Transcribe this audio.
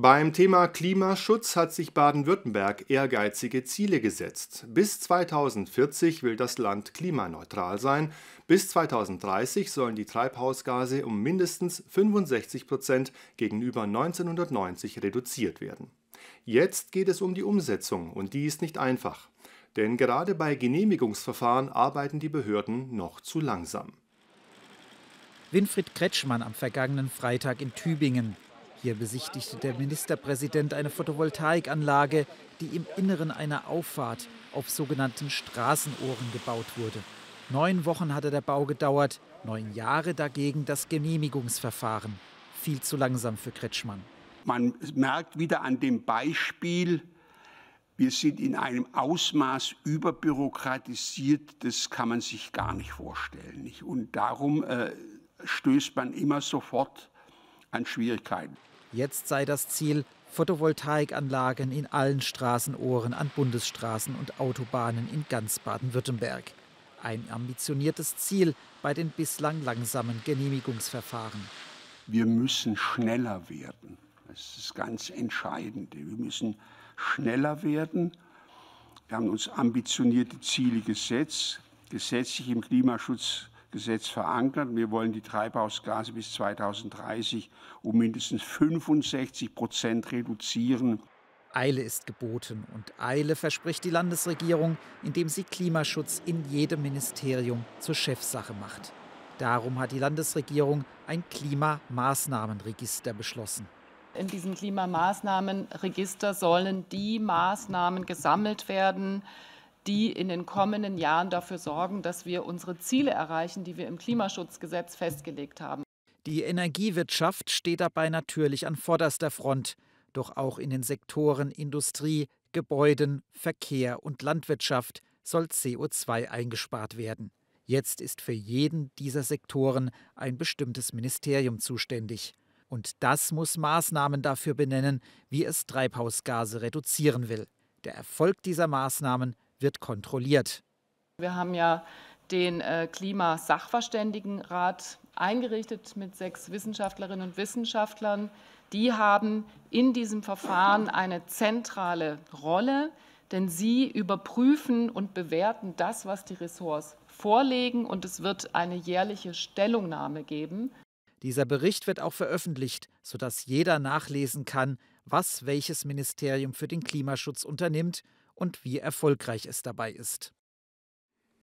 Beim Thema Klimaschutz hat sich Baden-Württemberg ehrgeizige Ziele gesetzt. Bis 2040 will das Land klimaneutral sein. Bis 2030 sollen die Treibhausgase um mindestens 65 Prozent gegenüber 1990 reduziert werden. Jetzt geht es um die Umsetzung und die ist nicht einfach. Denn gerade bei Genehmigungsverfahren arbeiten die Behörden noch zu langsam. Winfried Kretschmann am vergangenen Freitag in Tübingen. Hier besichtigte der Ministerpräsident eine Photovoltaikanlage, die im Inneren einer Auffahrt auf sogenannten Straßenohren gebaut wurde. Neun Wochen hatte der Bau gedauert, neun Jahre dagegen das Genehmigungsverfahren. Viel zu langsam für Kretschmann. Man merkt wieder an dem Beispiel, wir sind in einem Ausmaß überbürokratisiert, das kann man sich gar nicht vorstellen. Und darum äh, stößt man immer sofort an Schwierigkeiten. Jetzt sei das Ziel, Photovoltaikanlagen in allen Straßenohren an Bundesstraßen und Autobahnen in ganz Baden-Württemberg. Ein ambitioniertes Ziel bei den bislang langsamen Genehmigungsverfahren. Wir müssen schneller werden. Das ist ganz Entscheidende. Wir müssen schneller werden. Wir haben uns ambitionierte Ziele gesetzt, gesetzlich im Klimaschutz Gesetz verankert. Wir wollen die Treibhausgase bis 2030 um mindestens 65 Prozent reduzieren. Eile ist geboten und Eile verspricht die Landesregierung, indem sie Klimaschutz in jedem Ministerium zur Chefsache macht. Darum hat die Landesregierung ein Klimamaßnahmenregister beschlossen. In diesem Klimamaßnahmenregister sollen die Maßnahmen gesammelt werden, die in den kommenden Jahren dafür sorgen, dass wir unsere Ziele erreichen, die wir im Klimaschutzgesetz festgelegt haben. Die Energiewirtschaft steht dabei natürlich an vorderster Front, doch auch in den Sektoren Industrie, Gebäuden, Verkehr und Landwirtschaft soll CO2 eingespart werden. Jetzt ist für jeden dieser Sektoren ein bestimmtes Ministerium zuständig. Und das muss Maßnahmen dafür benennen, wie es Treibhausgase reduzieren will. Der Erfolg dieser Maßnahmen wird kontrolliert. Wir haben ja den äh, Klimasachverständigenrat eingerichtet mit sechs Wissenschaftlerinnen und Wissenschaftlern. Die haben in diesem Verfahren eine zentrale Rolle, denn sie überprüfen und bewerten das, was die Ressorts vorlegen, und es wird eine jährliche Stellungnahme geben. Dieser Bericht wird auch veröffentlicht, sodass jeder nachlesen kann, was welches Ministerium für den Klimaschutz unternimmt und wie erfolgreich es dabei ist.